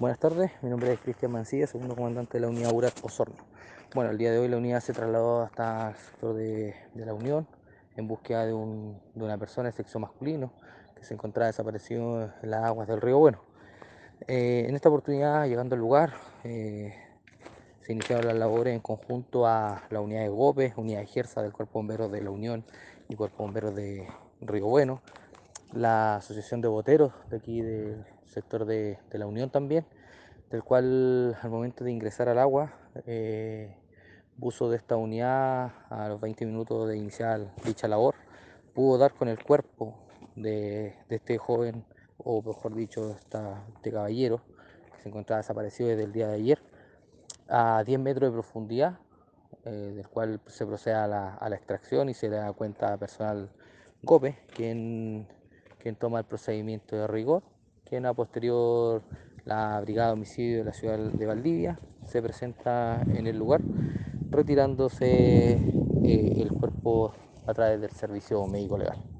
Buenas tardes, mi nombre es Cristian Mancilla, segundo comandante de la unidad URAT Osorno. Bueno, el día de hoy la unidad se trasladó hasta el sector de, la Unión en búsqueda de, una persona de sexo masculino que se encontraba desaparecido en las aguas del río Bueno. Eh, en esta oportunidad, llegando al lugar, eh, se iniciaron las labores en conjunto a la unidad de GOPE, unidad de Gersa del Cuerpo Bombero de la Unión y Cuerpo Bombero de Río Bueno, la Asociación de Boteros de aquí del sector de, la Unión también, del cual al momento de ingresar al agua, eh, buzo de esta unidad a los 20 minutos de iniciar dicha labor, pudo dar con el cuerpo de, este joven, o mejor dicho, esta, este caballero, que se encontraba desaparecido desde el día de ayer, a 10 metros de profundidad, eh, del cual se procede a la, a la extracción y se da cuenta personal GOPE, quien quien toma el procedimiento de rigor, quien a posterior la Brigada de Homicidio de la ciudad de Valdivia se presenta en el lugar, retirándose eh, el cuerpo a través del servicio médico legal.